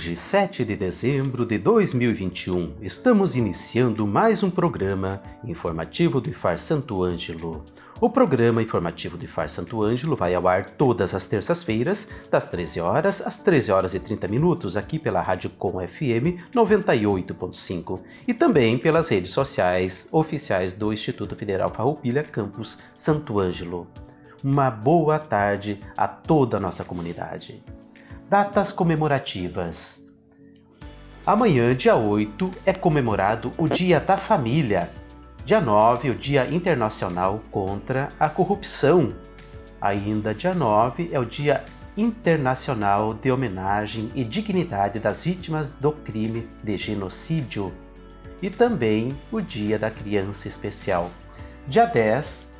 Hoje, 7 de dezembro de 2021, estamos iniciando mais um programa informativo do IFAR Santo Ângelo. O programa informativo do IFAR Santo Ângelo vai ao ar todas as terças-feiras, das 13 horas às 13 horas e 30 minutos, aqui pela Rádio Com FM 98.5 e também pelas redes sociais oficiais do Instituto Federal Farroupilha Campus Santo Ângelo. Uma boa tarde a toda a nossa comunidade. Datas comemorativas. Amanhã, dia 8, é comemorado o Dia da Família. Dia 9, o Dia Internacional contra a Corrupção. Ainda dia 9 é o Dia Internacional de Homenagem e Dignidade das Vítimas do Crime de Genocídio. E também o Dia da Criança Especial. Dia 10,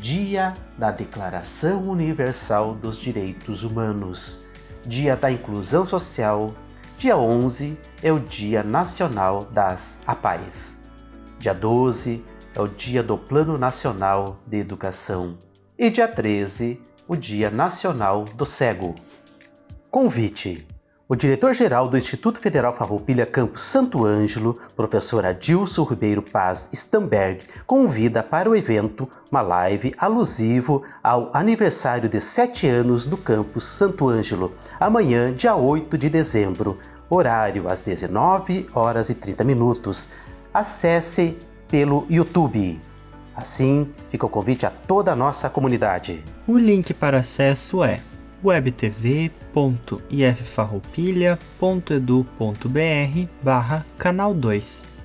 Dia da Declaração Universal dos Direitos Humanos. Dia da Inclusão Social. Dia 11 é o Dia Nacional das APAES. Dia 12 é o Dia do Plano Nacional de Educação. E dia 13, o Dia Nacional do Cego. Convite o diretor-geral do Instituto Federal Farroupilha Campus Santo Ângelo, professor Adilson Ribeiro Paz Stamberg, convida para o evento uma live alusivo ao aniversário de sete anos do campus Santo Ângelo, amanhã, dia 8 de dezembro, horário às 19 horas e 30 minutos. Acesse pelo YouTube. Assim, fica o convite a toda a nossa comunidade. O link para acesso é webtv.iffarroupilha.edu.br barra canal 2.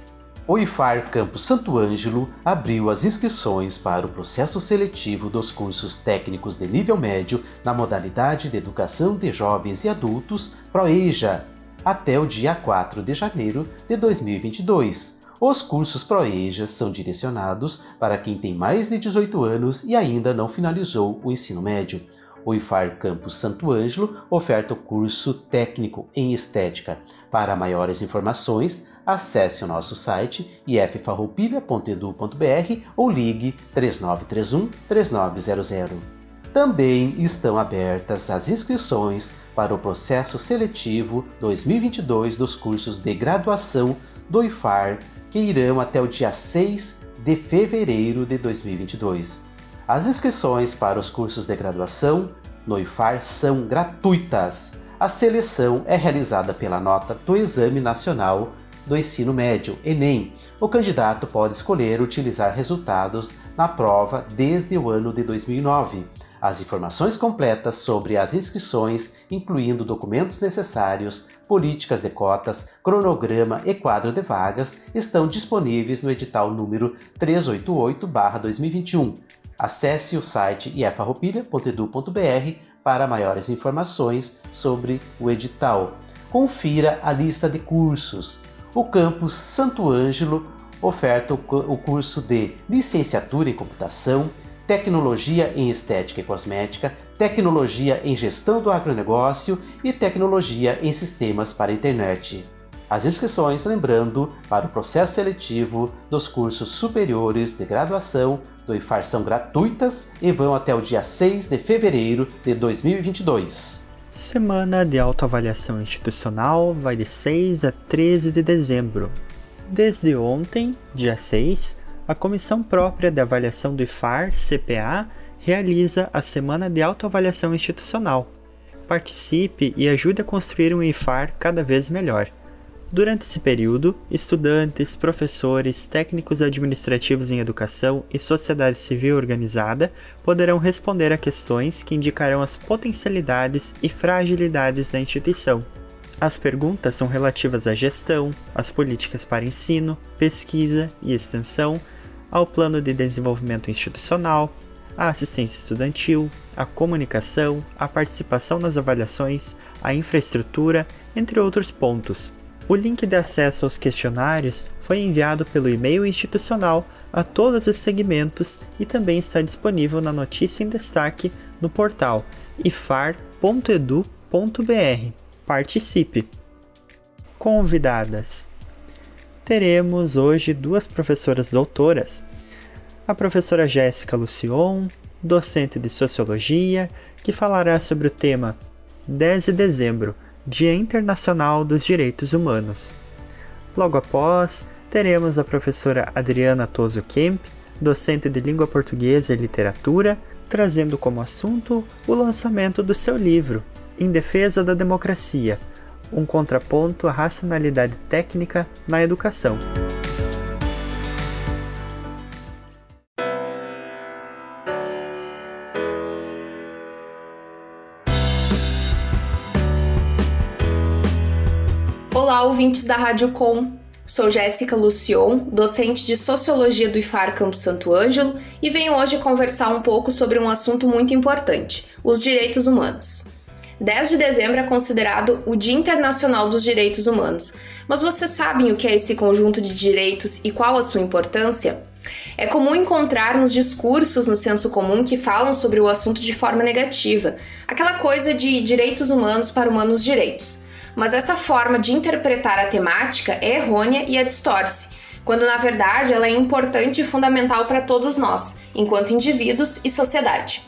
O IFAR Campus Santo Ângelo abriu as inscrições para o processo seletivo dos cursos técnicos de nível médio na modalidade de Educação de Jovens e Adultos ProEja até o dia 4 de janeiro de 2022. Os cursos ProEja são direcionados para quem tem mais de 18 anos e ainda não finalizou o ensino médio. O IFAR Campus Santo Ângelo oferta o curso técnico em estética. Para maiores informações, acesse o nosso site iffarroupilha.edu.br ou ligue 3931 3900. Também estão abertas as inscrições para o processo seletivo 2022 dos cursos de graduação do IFAR, que irão até o dia 6 de fevereiro de 2022. As inscrições para os cursos de graduação no IFAR são gratuitas. A seleção é realizada pela nota do Exame Nacional do Ensino Médio, Enem. O candidato pode escolher utilizar resultados na prova desde o ano de 2009. As informações completas sobre as inscrições, incluindo documentos necessários, políticas de cotas, cronograma e quadro de vagas, estão disponíveis no edital número 388/2021 Acesse o site ifarroupilha.edu.br para maiores informações sobre o edital. Confira a lista de cursos. O campus Santo Ângelo oferta o curso de Licenciatura em Computação, Tecnologia em Estética e Cosmética, Tecnologia em Gestão do Agronegócio e Tecnologia em Sistemas para a Internet. As inscrições, lembrando, para o processo seletivo dos cursos superiores de graduação do IFAR são gratuitas e vão até o dia 6 de fevereiro de 2022. Semana de autoavaliação institucional vai de 6 a 13 de dezembro. Desde ontem, dia 6, a Comissão Própria de Avaliação do IFAR, CPA, realiza a Semana de Autoavaliação Institucional. Participe e ajude a construir um IFAR cada vez melhor. Durante esse período, estudantes, professores, técnicos administrativos em educação e sociedade civil organizada poderão responder a questões que indicarão as potencialidades e fragilidades da instituição. As perguntas são relativas à gestão, às políticas para ensino, pesquisa e extensão, ao plano de desenvolvimento institucional, a assistência estudantil, a comunicação, a participação nas avaliações, a infraestrutura, entre outros pontos. O link de acesso aos questionários foi enviado pelo e-mail institucional a todos os segmentos e também está disponível na notícia em destaque no portal ifar.edu.br. Participe! Convidadas: Teremos hoje duas professoras doutoras, a professora Jéssica Lucion, docente de Sociologia, que falará sobre o tema 10 de dezembro, Dia Internacional dos Direitos Humanos. Logo após, teremos a professora Adriana Toso Kemp, docente de Língua Portuguesa e Literatura, trazendo como assunto o lançamento do seu livro, Em Defesa da Democracia um contraponto à racionalidade técnica na educação. Ouvintes da Rádio Com. Sou Jéssica Lucion, docente de Sociologia do IFAR Campo Santo Ângelo, e venho hoje conversar um pouco sobre um assunto muito importante: os direitos humanos. 10 de dezembro é considerado o Dia Internacional dos Direitos Humanos. Mas vocês sabem o que é esse conjunto de direitos e qual a sua importância? É comum encontrar nos discursos no senso comum que falam sobre o assunto de forma negativa, aquela coisa de direitos humanos para humanos direitos mas essa forma de interpretar a temática é errônea e a distorce, quando na verdade ela é importante e fundamental para todos nós, enquanto indivíduos e sociedade.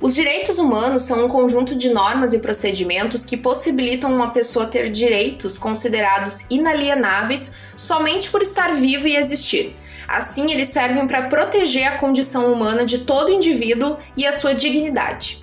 Os direitos humanos são um conjunto de normas e procedimentos que possibilitam uma pessoa ter direitos considerados inalienáveis somente por estar vivo e existir. Assim, eles servem para proteger a condição humana de todo indivíduo e a sua dignidade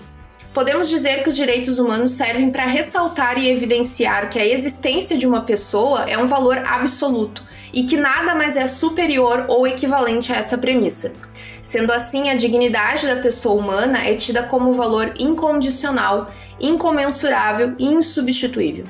podemos dizer que os direitos humanos servem para ressaltar e evidenciar que a existência de uma pessoa é um valor absoluto e que nada mais é superior ou equivalente a essa premissa. Sendo assim, a dignidade da pessoa humana é tida como valor incondicional, incomensurável e insubstituível.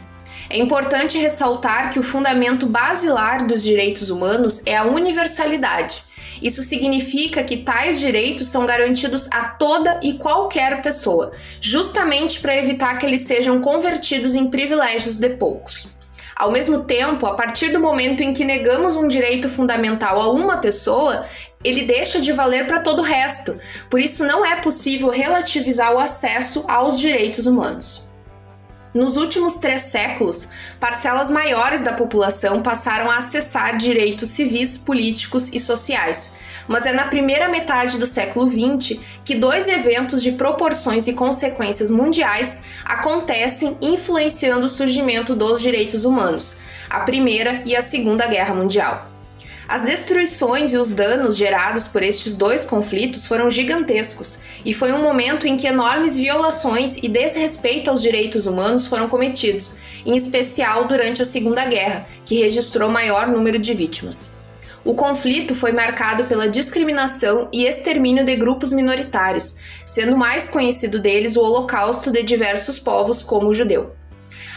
É importante ressaltar que o fundamento basilar dos direitos humanos é a universalidade, isso significa que tais direitos são garantidos a toda e qualquer pessoa, justamente para evitar que eles sejam convertidos em privilégios de poucos. Ao mesmo tempo, a partir do momento em que negamos um direito fundamental a uma pessoa, ele deixa de valer para todo o resto. Por isso, não é possível relativizar o acesso aos direitos humanos. Nos últimos três séculos, parcelas maiores da população passaram a acessar direitos civis, políticos e sociais. Mas é na primeira metade do século XX que dois eventos de proporções e consequências mundiais acontecem influenciando o surgimento dos direitos humanos: a Primeira e a Segunda Guerra Mundial. As destruições e os danos gerados por estes dois conflitos foram gigantescos, e foi um momento em que enormes violações e desrespeito aos direitos humanos foram cometidos, em especial durante a Segunda Guerra, que registrou maior número de vítimas. O conflito foi marcado pela discriminação e extermínio de grupos minoritários, sendo mais conhecido deles o Holocausto de diversos povos, como o judeu.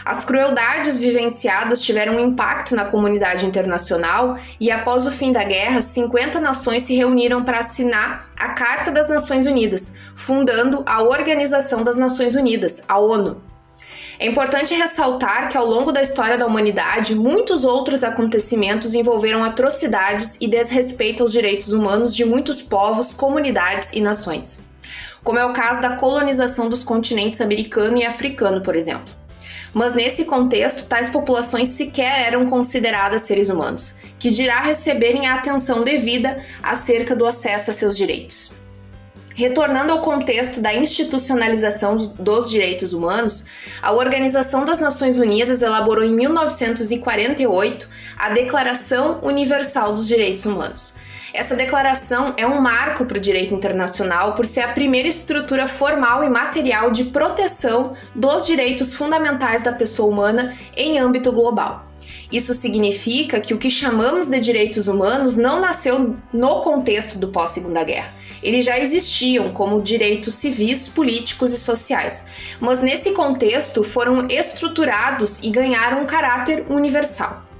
As crueldades vivenciadas tiveram um impacto na comunidade internacional e, após o fim da guerra, 50 nações se reuniram para assinar a Carta das Nações Unidas, fundando a Organização das Nações Unidas, a ONU. É importante ressaltar que ao longo da história da humanidade, muitos outros acontecimentos envolveram atrocidades e desrespeito aos direitos humanos de muitos povos, comunidades e nações. Como é o caso da colonização dos continentes americano e africano, por exemplo mas nesse contexto, tais populações sequer eram consideradas seres humanos, que dirá receberem a atenção devida acerca do acesso a seus direitos. Retornando ao contexto da institucionalização dos direitos humanos, a Organização das Nações Unidas elaborou em 1948 a Declaração Universal dos Direitos Humanos, essa declaração é um marco para o direito internacional por ser a primeira estrutura formal e material de proteção dos direitos fundamentais da pessoa humana em âmbito global. Isso significa que o que chamamos de direitos humanos não nasceu no contexto do pós-Segunda Guerra. Eles já existiam como direitos civis, políticos e sociais, mas nesse contexto foram estruturados e ganharam um caráter universal.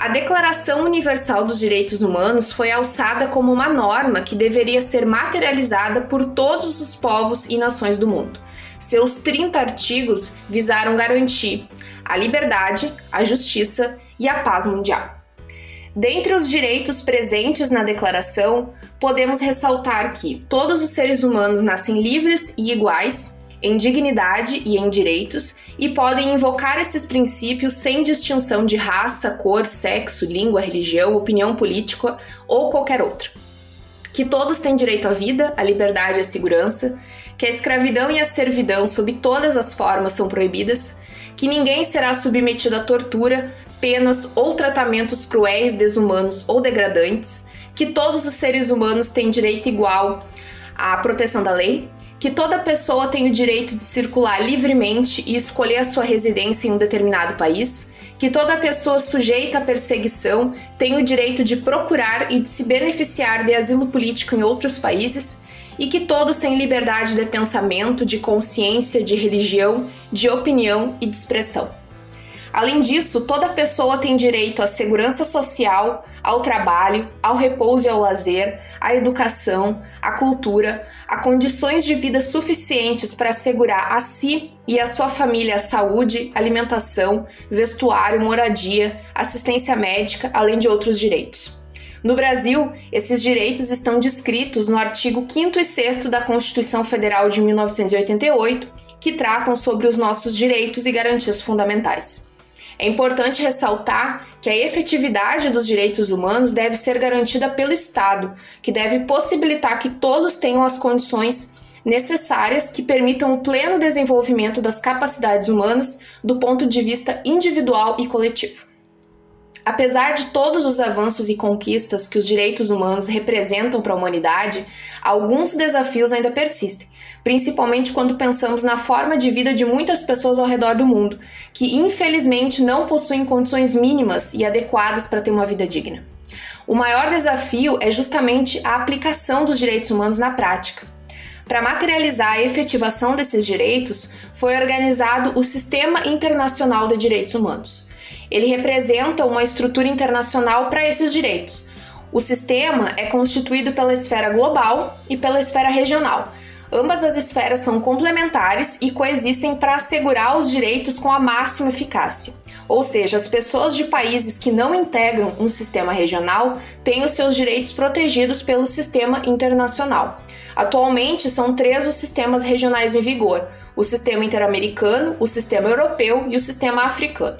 A Declaração Universal dos Direitos Humanos foi alçada como uma norma que deveria ser materializada por todos os povos e nações do mundo. Seus 30 artigos visaram garantir a liberdade, a justiça e a paz mundial. Dentre os direitos presentes na Declaração, podemos ressaltar que todos os seres humanos nascem livres e iguais, em dignidade e em direitos, e podem invocar esses princípios sem distinção de raça, cor, sexo, língua, religião, opinião política ou qualquer outra. Que todos têm direito à vida, à liberdade e à segurança, que a escravidão e a servidão, sob todas as formas, são proibidas, que ninguém será submetido à tortura, penas ou tratamentos cruéis, desumanos ou degradantes, que todos os seres humanos têm direito igual à proteção da lei, que toda pessoa tem o direito de circular livremente e escolher a sua residência em um determinado país, que toda pessoa sujeita à perseguição tem o direito de procurar e de se beneficiar de asilo político em outros países, e que todos têm liberdade de pensamento, de consciência, de religião, de opinião e de expressão. Além disso, toda pessoa tem direito à segurança social, ao trabalho, ao repouso e ao lazer, à educação, à cultura, a condições de vida suficientes para assegurar a si e a sua família a saúde, alimentação, vestuário, moradia, assistência médica, além de outros direitos. No Brasil, esses direitos estão descritos no artigo 5 e 6 da Constituição Federal de 1988, que tratam sobre os nossos direitos e garantias fundamentais. É importante ressaltar que a efetividade dos direitos humanos deve ser garantida pelo Estado, que deve possibilitar que todos tenham as condições necessárias que permitam o pleno desenvolvimento das capacidades humanas do ponto de vista individual e coletivo. Apesar de todos os avanços e conquistas que os direitos humanos representam para a humanidade, alguns desafios ainda persistem, principalmente quando pensamos na forma de vida de muitas pessoas ao redor do mundo, que infelizmente não possuem condições mínimas e adequadas para ter uma vida digna. O maior desafio é justamente a aplicação dos direitos humanos na prática. Para materializar a efetivação desses direitos, foi organizado o Sistema Internacional de Direitos Humanos. Ele representa uma estrutura internacional para esses direitos. O sistema é constituído pela esfera global e pela esfera regional, Ambas as esferas são complementares e coexistem para assegurar os direitos com a máxima eficácia. Ou seja, as pessoas de países que não integram um sistema regional têm os seus direitos protegidos pelo sistema internacional. Atualmente, são três os sistemas regionais em vigor: o sistema interamericano, o sistema europeu e o sistema africano.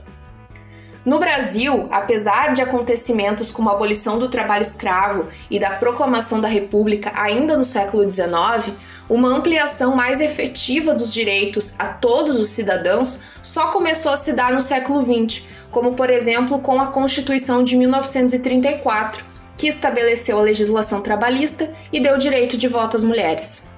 No Brasil, apesar de acontecimentos como a abolição do trabalho escravo e da proclamação da República ainda no século XIX, uma ampliação mais efetiva dos direitos a todos os cidadãos só começou a se dar no século XX, como por exemplo com a Constituição de 1934, que estabeleceu a legislação trabalhista e deu direito de voto às mulheres.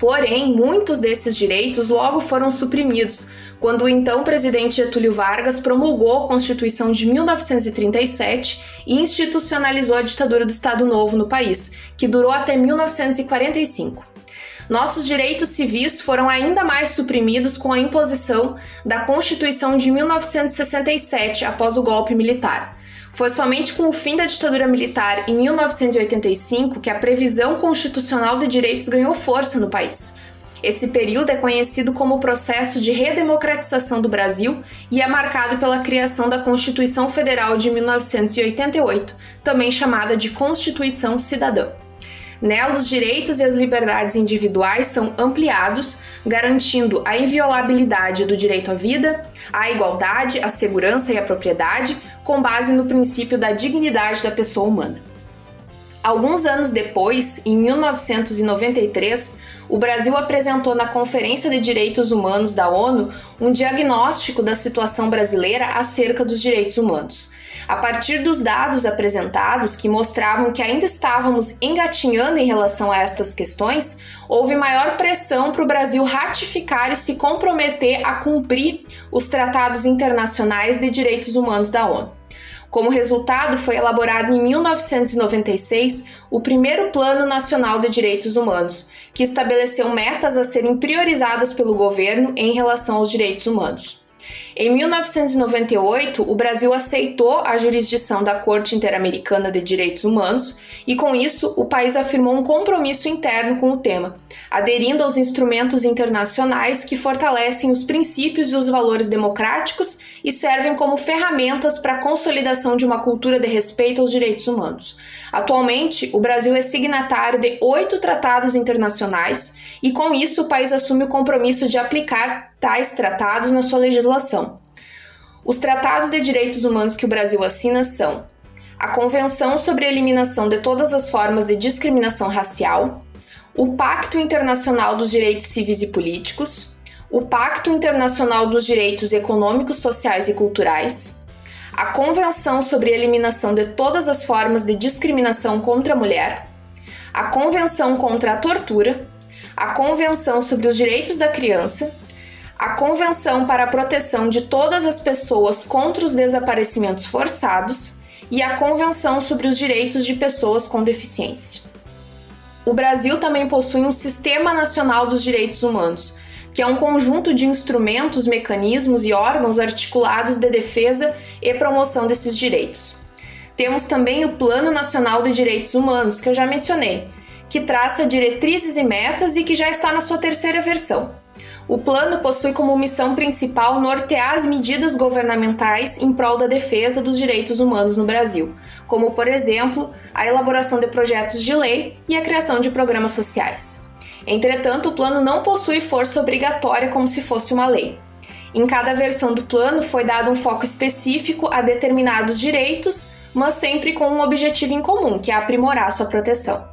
Porém, muitos desses direitos logo foram suprimidos quando o então presidente Getúlio Vargas promulgou a Constituição de 1937 e institucionalizou a ditadura do Estado Novo no país, que durou até 1945 nossos direitos civis foram ainda mais suprimidos com a imposição da Constituição de 1967 após o golpe militar. Foi somente com o fim da ditadura militar em 1985 que a previsão constitucional de direitos ganhou força no país. Esse período é conhecido como o processo de redemocratização do Brasil e é marcado pela criação da Constituição Federal de 1988, também chamada de Constituição Cidadã. Nela, os direitos e as liberdades individuais são ampliados, garantindo a inviolabilidade do direito à vida, à igualdade, à segurança e à propriedade, com base no princípio da dignidade da pessoa humana. Alguns anos depois, em 1993, o Brasil apresentou na Conferência de Direitos Humanos da ONU um diagnóstico da situação brasileira acerca dos direitos humanos. A partir dos dados apresentados, que mostravam que ainda estávamos engatinhando em relação a estas questões, houve maior pressão para o Brasil ratificar e se comprometer a cumprir os tratados internacionais de direitos humanos da ONU. Como resultado, foi elaborado em 1996 o primeiro Plano Nacional de Direitos Humanos, que estabeleceu metas a serem priorizadas pelo governo em relação aos direitos humanos. Em 1998, o Brasil aceitou a jurisdição da Corte Interamericana de Direitos Humanos e, com isso, o país afirmou um compromisso interno com o tema, aderindo aos instrumentos internacionais que fortalecem os princípios e os valores democráticos e servem como ferramentas para a consolidação de uma cultura de respeito aos direitos humanos. Atualmente, o Brasil é signatário de oito tratados internacionais e, com isso, o país assume o compromisso de aplicar tais tratados na sua legislação. Os tratados de direitos humanos que o Brasil assina são a Convenção sobre a Eliminação de Todas as Formas de Discriminação Racial, o Pacto Internacional dos Direitos Civis e Políticos, o Pacto Internacional dos Direitos Econômicos, Sociais e Culturais, a Convenção sobre a Eliminação de Todas as Formas de Discriminação contra a Mulher, a Convenção contra a Tortura, a Convenção sobre os Direitos da Criança, a Convenção para a Proteção de Todas as Pessoas contra os Desaparecimentos Forçados e a Convenção sobre os Direitos de Pessoas com Deficiência. O Brasil também possui um Sistema Nacional dos Direitos Humanos, que é um conjunto de instrumentos, mecanismos e órgãos articulados de defesa e promoção desses direitos. Temos também o Plano Nacional de Direitos Humanos, que eu já mencionei, que traça diretrizes e metas e que já está na sua terceira versão. O plano possui como missão principal nortear as medidas governamentais em prol da defesa dos direitos humanos no Brasil, como, por exemplo, a elaboração de projetos de lei e a criação de programas sociais. Entretanto, o plano não possui força obrigatória como se fosse uma lei. Em cada versão do plano foi dado um foco específico a determinados direitos, mas sempre com um objetivo em comum, que é aprimorar sua proteção.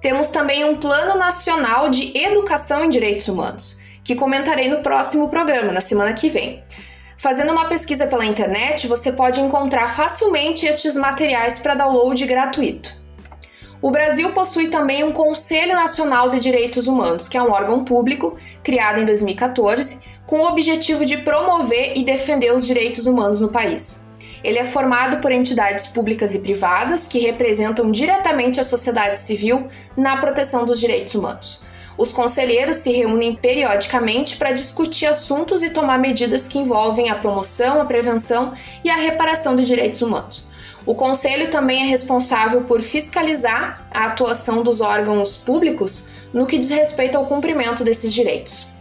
Temos também um Plano Nacional de Educação em Direitos Humanos, que comentarei no próximo programa, na semana que vem. Fazendo uma pesquisa pela internet, você pode encontrar facilmente estes materiais para download gratuito. O Brasil possui também um Conselho Nacional de Direitos Humanos, que é um órgão público criado em 2014 com o objetivo de promover e defender os direitos humanos no país. Ele é formado por entidades públicas e privadas que representam diretamente a sociedade civil na proteção dos direitos humanos. Os conselheiros se reúnem periodicamente para discutir assuntos e tomar medidas que envolvem a promoção, a prevenção e a reparação de direitos humanos. O conselho também é responsável por fiscalizar a atuação dos órgãos públicos no que diz respeito ao cumprimento desses direitos.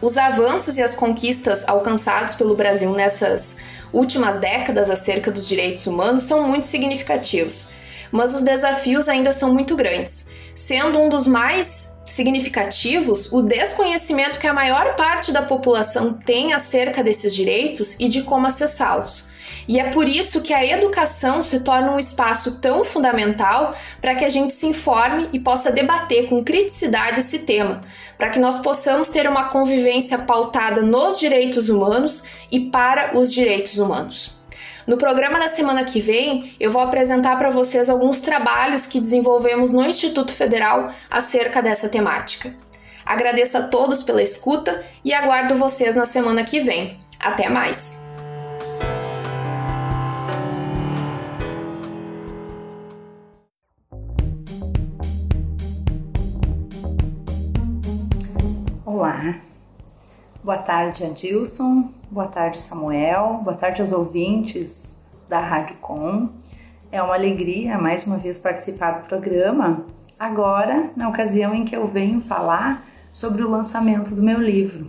Os avanços e as conquistas alcançados pelo Brasil nessas últimas décadas acerca dos direitos humanos são muito significativos, mas os desafios ainda são muito grandes, sendo um dos mais significativos o desconhecimento que a maior parte da população tem acerca desses direitos e de como acessá-los. E é por isso que a educação se torna um espaço tão fundamental para que a gente se informe e possa debater com criticidade esse tema, para que nós possamos ter uma convivência pautada nos direitos humanos e para os direitos humanos. No programa da semana que vem, eu vou apresentar para vocês alguns trabalhos que desenvolvemos no Instituto Federal acerca dessa temática. Agradeço a todos pela escuta e aguardo vocês na semana que vem. Até mais! Olá, boa tarde Adilson, boa tarde Samuel, boa tarde aos ouvintes da Rádio Com. É uma alegria mais uma vez participar do programa, agora na ocasião em que eu venho falar sobre o lançamento do meu livro.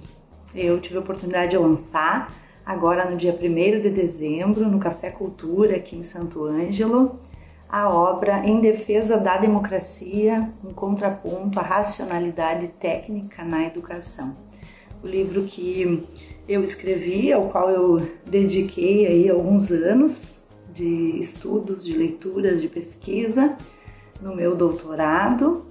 Eu tive a oportunidade de lançar agora no dia 1 de dezembro no Café Cultura aqui em Santo Ângelo a obra Em Defesa da Democracia, um contraponto à racionalidade técnica na educação. O livro que eu escrevi, ao qual eu dediquei aí alguns anos de estudos, de leituras, de pesquisa no meu doutorado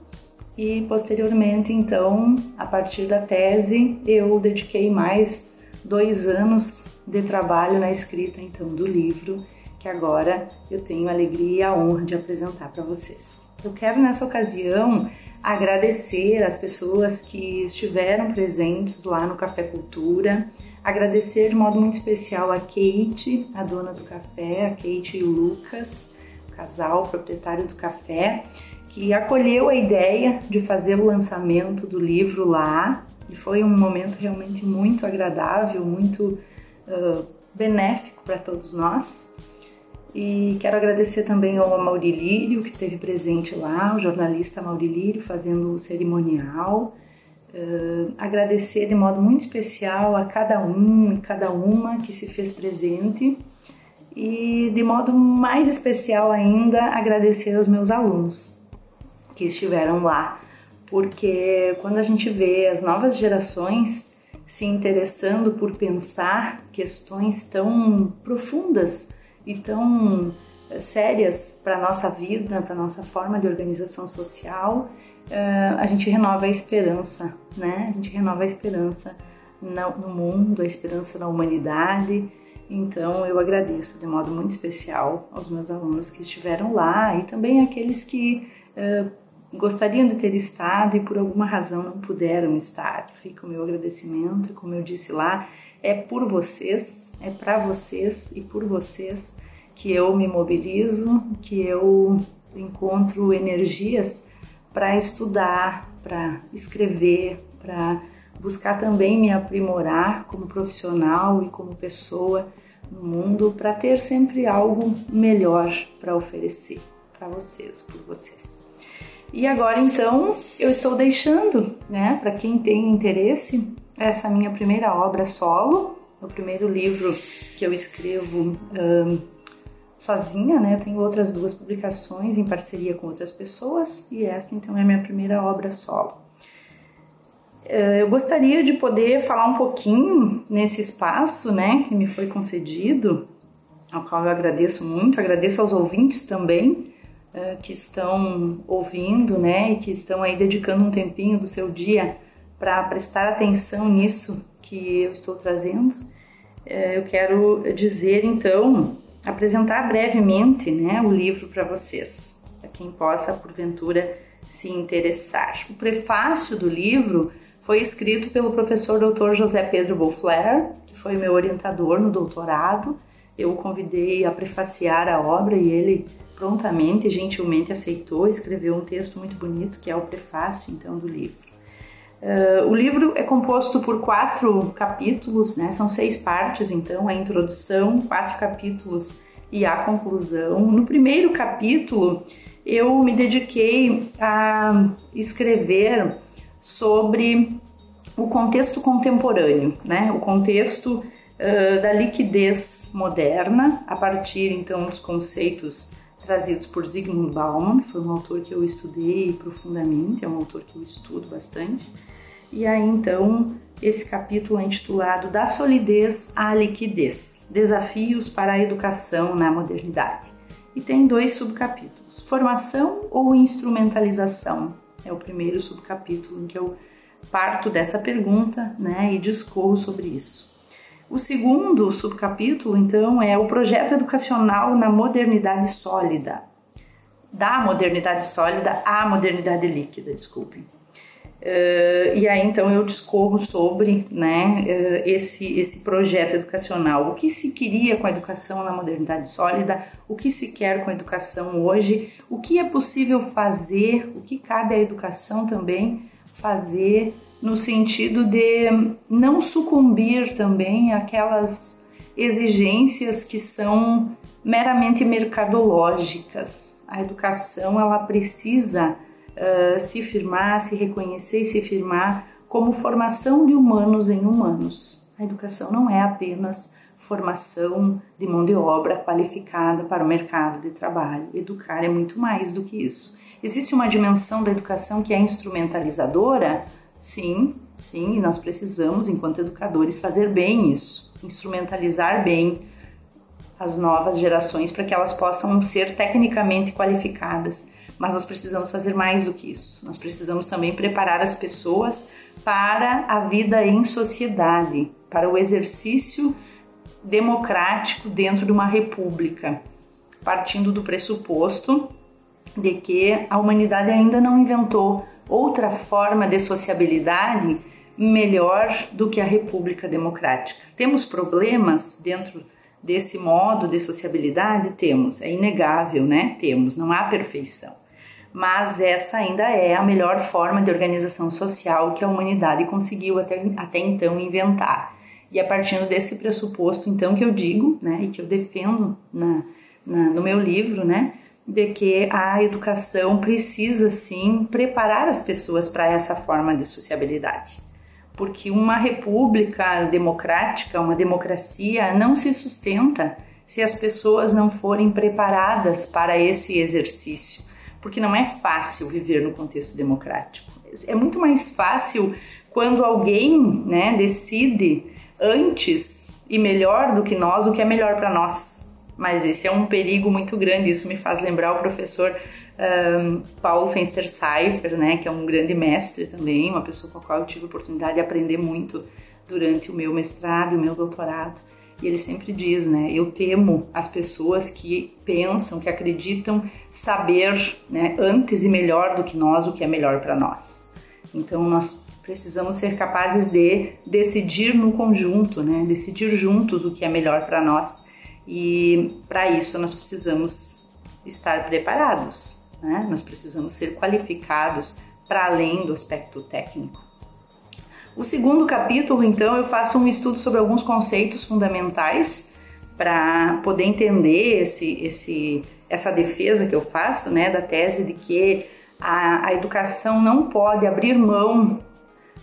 e posteriormente, então, a partir da tese, eu dediquei mais dois anos de trabalho na escrita então do livro que agora eu tenho a alegria e a honra de apresentar para vocês. Eu quero nessa ocasião agradecer as pessoas que estiveram presentes lá no Café Cultura, agradecer de modo muito especial a Kate, a dona do café, a Kate e o Lucas, o casal proprietário do café, que acolheu a ideia de fazer o lançamento do livro lá e foi um momento realmente muito agradável, muito uh, benéfico para todos nós. E quero agradecer também ao Maurilírio, que esteve presente lá, o jornalista Maurilírio, fazendo o cerimonial. Uh, agradecer de modo muito especial a cada um e cada uma que se fez presente. E de modo mais especial ainda, agradecer aos meus alunos que estiveram lá. Porque quando a gente vê as novas gerações se interessando por pensar questões tão profundas e tão sérias para a nossa vida, para a nossa forma de organização social, eh, a gente renova a esperança, né? A gente renova a esperança no mundo, a esperança na humanidade. Então eu agradeço de modo muito especial aos meus alunos que estiveram lá e também aqueles que uh, gostariam de ter estado e por alguma razão não puderam estar. Fica o meu agradecimento, como eu disse lá, é por vocês, é para vocês e por vocês que eu me mobilizo, que eu encontro energias para estudar, para escrever, para buscar também me aprimorar como profissional e como pessoa no mundo, para ter sempre algo melhor para oferecer para vocês, por vocês. E agora então eu estou deixando, né, para quem tem interesse, essa minha primeira obra solo, o primeiro livro que eu escrevo um, sozinha, né? Eu tenho outras duas publicações em parceria com outras pessoas e essa então é a minha primeira obra solo. Uh, eu gostaria de poder falar um pouquinho nesse espaço, né, que me foi concedido, ao qual eu agradeço muito, agradeço aos ouvintes também uh, que estão ouvindo, né, e que estão aí dedicando um tempinho do seu dia para prestar atenção nisso que eu estou trazendo. É, eu quero dizer então, apresentar brevemente né, o livro para vocês, para quem possa porventura se interessar. O prefácio do livro foi escrito pelo professor Dr. José Pedro Beauflair, que foi meu orientador no doutorado. Eu o convidei a prefaciar a obra e ele prontamente e gentilmente aceitou, escreveu um texto muito bonito que é o prefácio então do livro. Uh, o livro é composto por quatro capítulos, né? são seis partes, então, a introdução, quatro capítulos e a conclusão. No primeiro capítulo, eu me dediquei a escrever sobre o contexto contemporâneo, né? o contexto uh, da liquidez moderna, a partir então dos conceitos trazidos por Zygmunt Bauman, foi um autor que eu estudei profundamente, é um autor que eu estudo bastante. E aí então esse capítulo é intitulado Da solidez à liquidez: Desafios para a educação na modernidade. E tem dois subcapítulos: Formação ou instrumentalização? É o primeiro subcapítulo em que eu parto dessa pergunta, né, e discorro sobre isso. O segundo subcapítulo, então, é o projeto educacional na modernidade sólida. Da modernidade sólida à modernidade líquida, desculpe. Uh, e aí então eu discorro sobre né, uh, esse, esse projeto educacional, o que se queria com a educação na modernidade sólida, o que se quer com a educação hoje, o que é possível fazer, o que cabe à educação também fazer no sentido de não sucumbir também àquelas exigências que são meramente mercadológicas. A educação ela precisa uh, se firmar, se reconhecer e se firmar como formação de humanos em humanos. A educação não é apenas formação de mão de obra qualificada para o mercado de trabalho. Educar é muito mais do que isso. Existe uma dimensão da educação que é instrumentalizadora, Sim, sim, e nós precisamos, enquanto educadores, fazer bem isso, instrumentalizar bem as novas gerações para que elas possam ser tecnicamente qualificadas. Mas nós precisamos fazer mais do que isso. Nós precisamos também preparar as pessoas para a vida em sociedade, para o exercício democrático dentro de uma república, partindo do pressuposto de que a humanidade ainda não inventou outra forma de sociabilidade melhor do que a República Democrática. Temos problemas dentro desse modo de sociabilidade? Temos, é inegável, né? Temos, não há perfeição. Mas essa ainda é a melhor forma de organização social que a humanidade conseguiu até, até então inventar. E é partindo desse pressuposto, então, que eu digo, né, e que eu defendo na, na, no meu livro, né, de que a educação precisa sim preparar as pessoas para essa forma de sociabilidade. Porque uma república democrática, uma democracia, não se sustenta se as pessoas não forem preparadas para esse exercício. Porque não é fácil viver no contexto democrático. É muito mais fácil quando alguém né, decide antes e melhor do que nós o que é melhor para nós. Mas esse é um perigo muito grande. Isso me faz lembrar o professor um, Paulo Fenster Seifer, né, que é um grande mestre também, uma pessoa com a qual eu tive a oportunidade de aprender muito durante o meu mestrado e o meu doutorado. E ele sempre diz, né, eu temo as pessoas que pensam, que acreditam saber, né, antes e melhor do que nós o que é melhor para nós. Então nós precisamos ser capazes de decidir no conjunto, né? decidir juntos o que é melhor para nós. E para isso nós precisamos estar preparados, né? nós precisamos ser qualificados para além do aspecto técnico. O segundo capítulo, então, eu faço um estudo sobre alguns conceitos fundamentais para poder entender esse, esse, essa defesa que eu faço, né, da tese de que a, a educação não pode abrir mão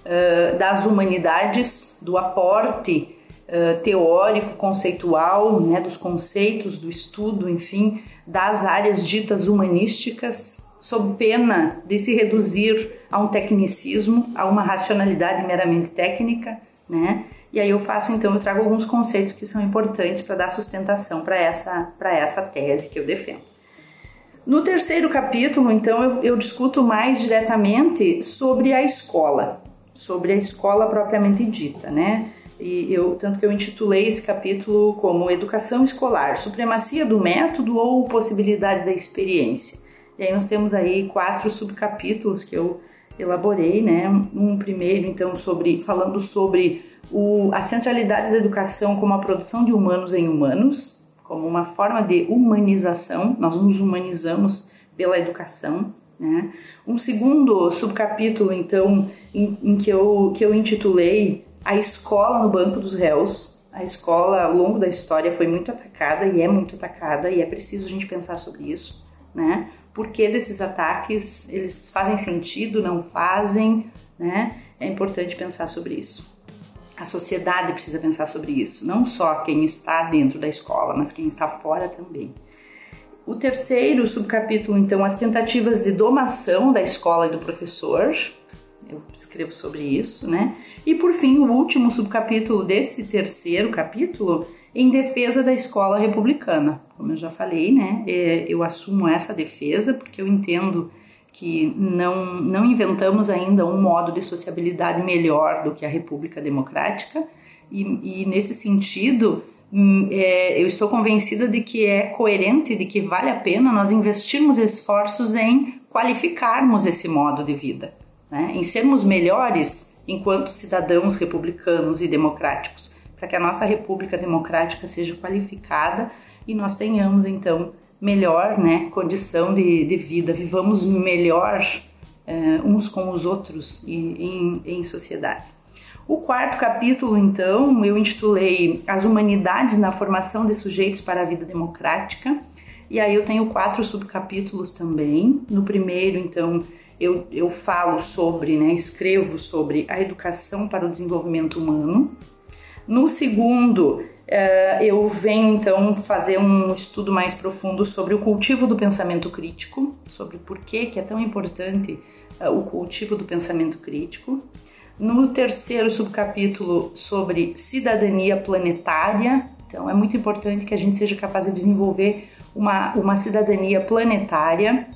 uh, das humanidades, do aporte uh, teórico, conceitual, né, dos conceitos, do estudo, enfim, das áreas ditas humanísticas, sob pena de se reduzir a um tecnicismo, a uma racionalidade meramente técnica, né? E aí eu faço então, eu trago alguns conceitos que são importantes para dar sustentação para essa, para essa tese que eu defendo. No terceiro capítulo, então, eu, eu discuto mais diretamente sobre a escola, sobre a escola propriamente dita, né? E eu, tanto que eu intitulei esse capítulo como Educação Escolar, Supremacia do Método ou Possibilidade da Experiência. E aí nós temos aí quatro subcapítulos que eu elaborei, né? Um primeiro, então, sobre falando sobre o, a centralidade da educação como a produção de humanos em humanos, como uma forma de humanização. Nós nos humanizamos pela educação. Né? Um segundo subcapítulo, então, em, em, que, eu, que eu intitulei A Escola no Banco dos Réus. A escola, ao longo da história, foi muito atacada e é muito atacada, e é preciso a gente pensar sobre isso. Né? Por que desses ataques? Eles fazem sentido, não fazem? Né? É importante pensar sobre isso. A sociedade precisa pensar sobre isso, não só quem está dentro da escola, mas quem está fora também. O terceiro subcapítulo, então, as tentativas de domação da escola e do professor. Eu escrevo sobre isso, né? E por fim, o último subcapítulo desse terceiro capítulo, em defesa da escola republicana. Como eu já falei, né? É, eu assumo essa defesa porque eu entendo que não, não inventamos ainda um modo de sociabilidade melhor do que a República Democrática, e, e nesse sentido, Hum, é, eu estou convencida de que é coerente, de que vale a pena nós investirmos esforços em qualificarmos esse modo de vida, né? em sermos melhores enquanto cidadãos republicanos e democráticos, para que a nossa república democrática seja qualificada e nós tenhamos então melhor né, condição de, de vida, vivamos melhor é, uns com os outros em, em sociedade. O quarto capítulo, então, eu intitulei As Humanidades na Formação de Sujeitos para a Vida Democrática. E aí eu tenho quatro subcapítulos também. No primeiro, então, eu, eu falo sobre, né, escrevo sobre a educação para o desenvolvimento humano. No segundo, uh, eu venho então fazer um estudo mais profundo sobre o cultivo do pensamento crítico, sobre por que, que é tão importante uh, o cultivo do pensamento crítico. No terceiro subcapítulo sobre cidadania planetária, então é muito importante que a gente seja capaz de desenvolver uma, uma cidadania planetária.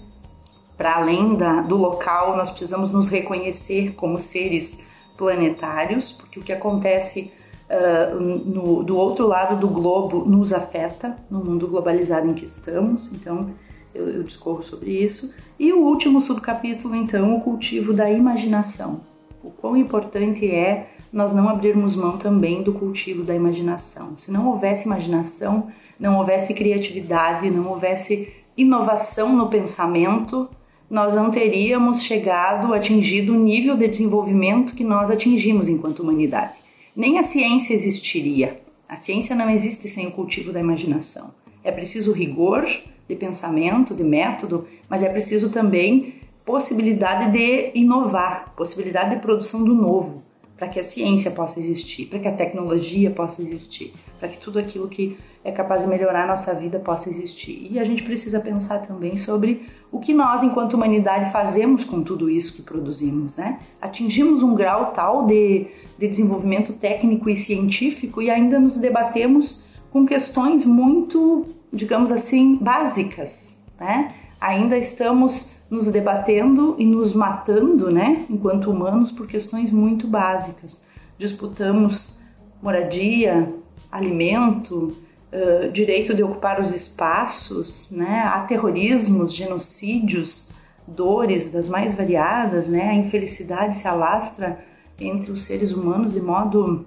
Para além da, do local, nós precisamos nos reconhecer como seres planetários, porque o que acontece uh, no, do outro lado do globo nos afeta no mundo globalizado em que estamos. Então, eu, eu discorro sobre isso. E o último subcapítulo, então, o cultivo da imaginação o quão importante é nós não abrirmos mão também do cultivo da imaginação. Se não houvesse imaginação, não houvesse criatividade, não houvesse inovação no pensamento, nós não teríamos chegado, atingido o nível de desenvolvimento que nós atingimos enquanto humanidade. nem a ciência existiria. A ciência não existe sem o cultivo da imaginação. É preciso rigor de pensamento, de método, mas é preciso também possibilidade de inovar, possibilidade de produção do novo, para que a ciência possa existir, para que a tecnologia possa existir, para que tudo aquilo que é capaz de melhorar a nossa vida possa existir. E a gente precisa pensar também sobre o que nós, enquanto humanidade, fazemos com tudo isso que produzimos. Né? Atingimos um grau tal de, de desenvolvimento técnico e científico e ainda nos debatemos com questões muito, digamos assim, básicas. Né? Ainda estamos nos debatendo e nos matando, né, enquanto humanos, por questões muito básicas. Disputamos moradia, alimento, uh, direito de ocupar os espaços, né, há terrorismos, genocídios, dores das mais variadas, né, a infelicidade se alastra entre os seres humanos de modo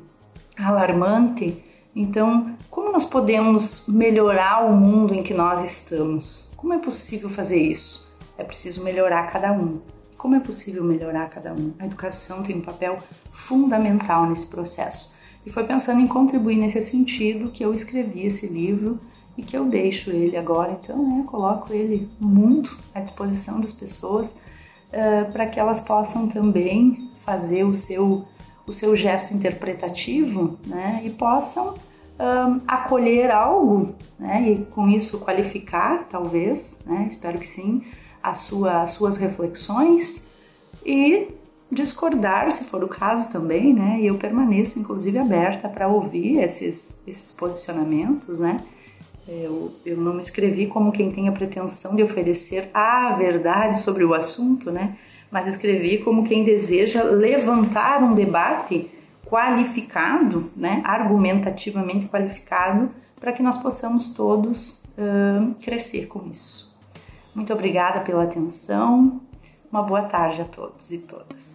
alarmante. Então, como nós podemos melhorar o mundo em que nós estamos? Como é possível fazer isso? É preciso melhorar cada um. Como é possível melhorar cada um? A educação tem um papel fundamental nesse processo. E foi pensando em contribuir nesse sentido que eu escrevi esse livro e que eu deixo ele agora. Então, né, coloco ele mundo, à disposição das pessoas, uh, para que elas possam também fazer o seu, o seu gesto interpretativo né, e possam um, acolher algo né, e com isso qualificar, talvez, né, espero que sim, a sua, as suas reflexões e discordar, se for o caso também, né? E eu permaneço, inclusive, aberta para ouvir esses, esses posicionamentos, né? Eu, eu não me escrevi como quem tem a pretensão de oferecer a verdade sobre o assunto, né? Mas escrevi como quem deseja levantar um debate qualificado, né? Argumentativamente qualificado, para que nós possamos todos uh, crescer com isso. Muito obrigada pela atenção. Uma boa tarde a todos e todas.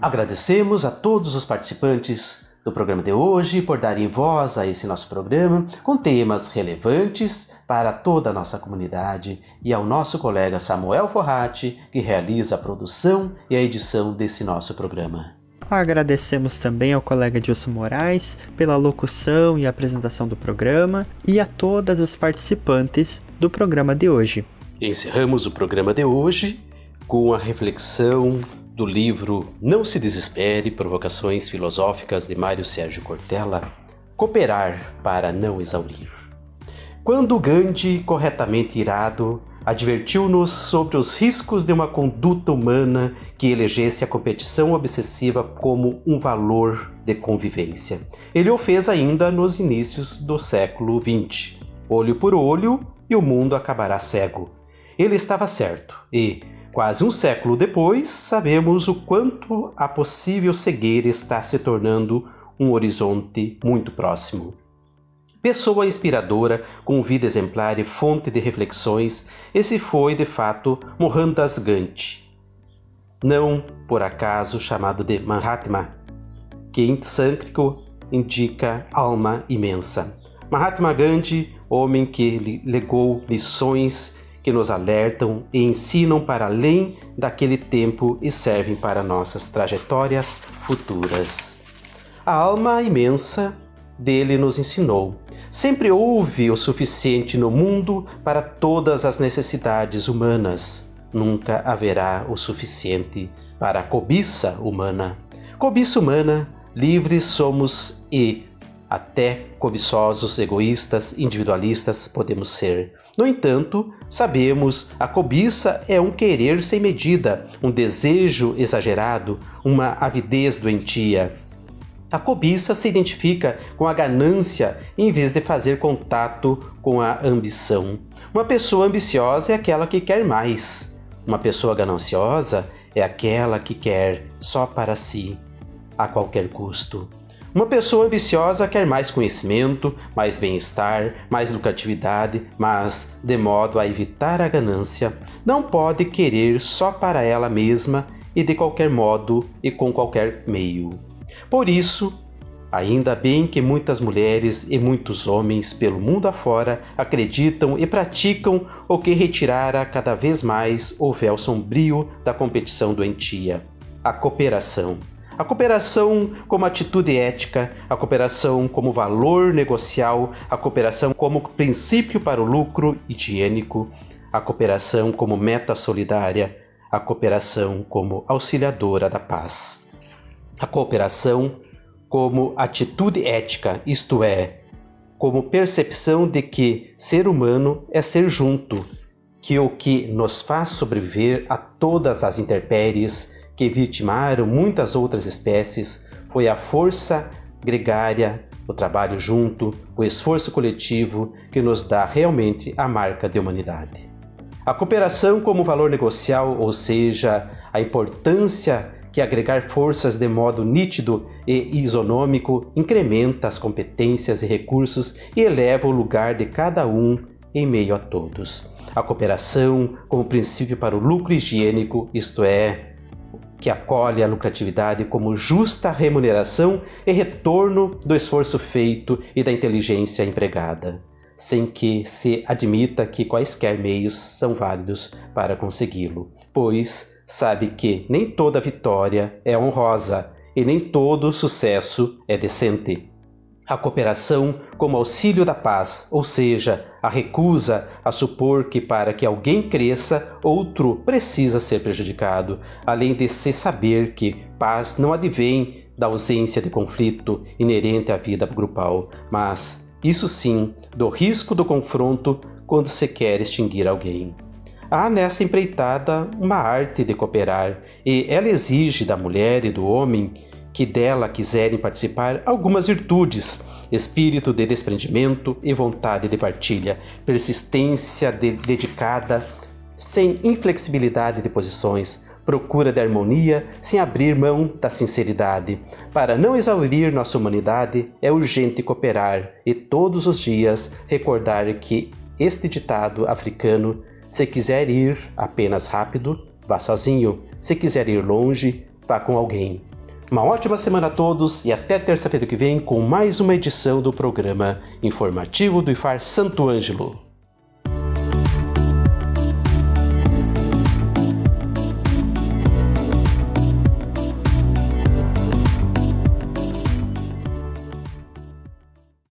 Agradecemos a todos os participantes do programa de hoje por darem voz a esse nosso programa com temas relevantes para toda a nossa comunidade e ao nosso colega Samuel Forratti, que realiza a produção e a edição desse nosso programa. Agradecemos também ao colega Dilson Moraes pela locução e apresentação do programa e a todas as participantes do programa de hoje. Encerramos o programa de hoje com a reflexão do livro Não se desespere, provocações filosóficas de Mário Sérgio Cortella, Cooperar para não exaurir. Quando Gandhi, corretamente irado, advertiu-nos sobre os riscos de uma conduta humana que elegesse a competição obsessiva como um valor de convivência. Ele o fez ainda nos inícios do século XX. Olho por olho e o mundo acabará cego. Ele estava certo e, quase um século depois, sabemos o quanto a possível cegueira está se tornando um horizonte muito próximo. Pessoa inspiradora, com vida exemplar e fonte de reflexões, esse foi, de fato, Mohandas Gandhi. Não, por acaso, chamado de Mahatma, que em sânscrito indica alma imensa. Mahatma Gandhi, homem que legou lições que nos alertam e ensinam para além daquele tempo e servem para nossas trajetórias futuras. A alma imensa dele nos ensinou Sempre houve o suficiente no mundo para todas as necessidades humanas. Nunca haverá o suficiente para a cobiça humana. Cobiça humana, livres somos e até cobiçosos, egoístas, individualistas podemos ser. No entanto, sabemos a cobiça é um querer sem medida, um desejo exagerado, uma avidez doentia. A cobiça se identifica com a ganância em vez de fazer contato com a ambição. Uma pessoa ambiciosa é aquela que quer mais. Uma pessoa gananciosa é aquela que quer só para si, a qualquer custo. Uma pessoa ambiciosa quer mais conhecimento, mais bem-estar, mais lucratividade, mas, de modo a evitar a ganância, não pode querer só para ela mesma e de qualquer modo e com qualquer meio. Por isso, Ainda bem que muitas mulheres e muitos homens pelo mundo afora acreditam e praticam o que retirara cada vez mais o véu sombrio da competição doentia, a cooperação. A cooperação como atitude ética, a cooperação como valor negocial, a cooperação como princípio para o lucro higiênico, a cooperação como meta solidária, a cooperação como auxiliadora da paz. A cooperação como atitude ética, isto é, como percepção de que ser humano é ser junto, que o que nos faz sobreviver a todas as intempéries que vitimaram muitas outras espécies foi a força gregária, o trabalho junto, o esforço coletivo que nos dá realmente a marca de humanidade. A cooperação como valor negocial, ou seja, a importância que agregar forças de modo nítido e isonômico incrementa as competências e recursos e eleva o lugar de cada um em meio a todos. A cooperação como princípio para o lucro higiênico, isto é, que acolhe a lucratividade como justa remuneração e retorno do esforço feito e da inteligência empregada, sem que se admita que quaisquer meios são válidos para consegui-lo, pois sabe que nem toda vitória é honrosa e nem todo sucesso é decente. A cooperação como auxílio da paz, ou seja, a recusa a supor que para que alguém cresça, outro precisa ser prejudicado, além de se saber que paz não advém da ausência de conflito inerente à vida grupal, mas, isso sim, do risco do confronto quando se quer extinguir alguém. Há nessa empreitada uma arte de cooperar, e ela exige da mulher e do homem que dela quiserem participar algumas virtudes: espírito de desprendimento e vontade de partilha, persistência de dedicada, sem inflexibilidade de posições, procura de harmonia sem abrir mão da sinceridade. Para não exaurir nossa humanidade, é urgente cooperar e todos os dias recordar que este ditado africano se quiser ir apenas rápido, vá sozinho. Se quiser ir longe, vá com alguém. Uma ótima semana a todos e até terça-feira que vem com mais uma edição do programa informativo do IFAR Santo Ângelo.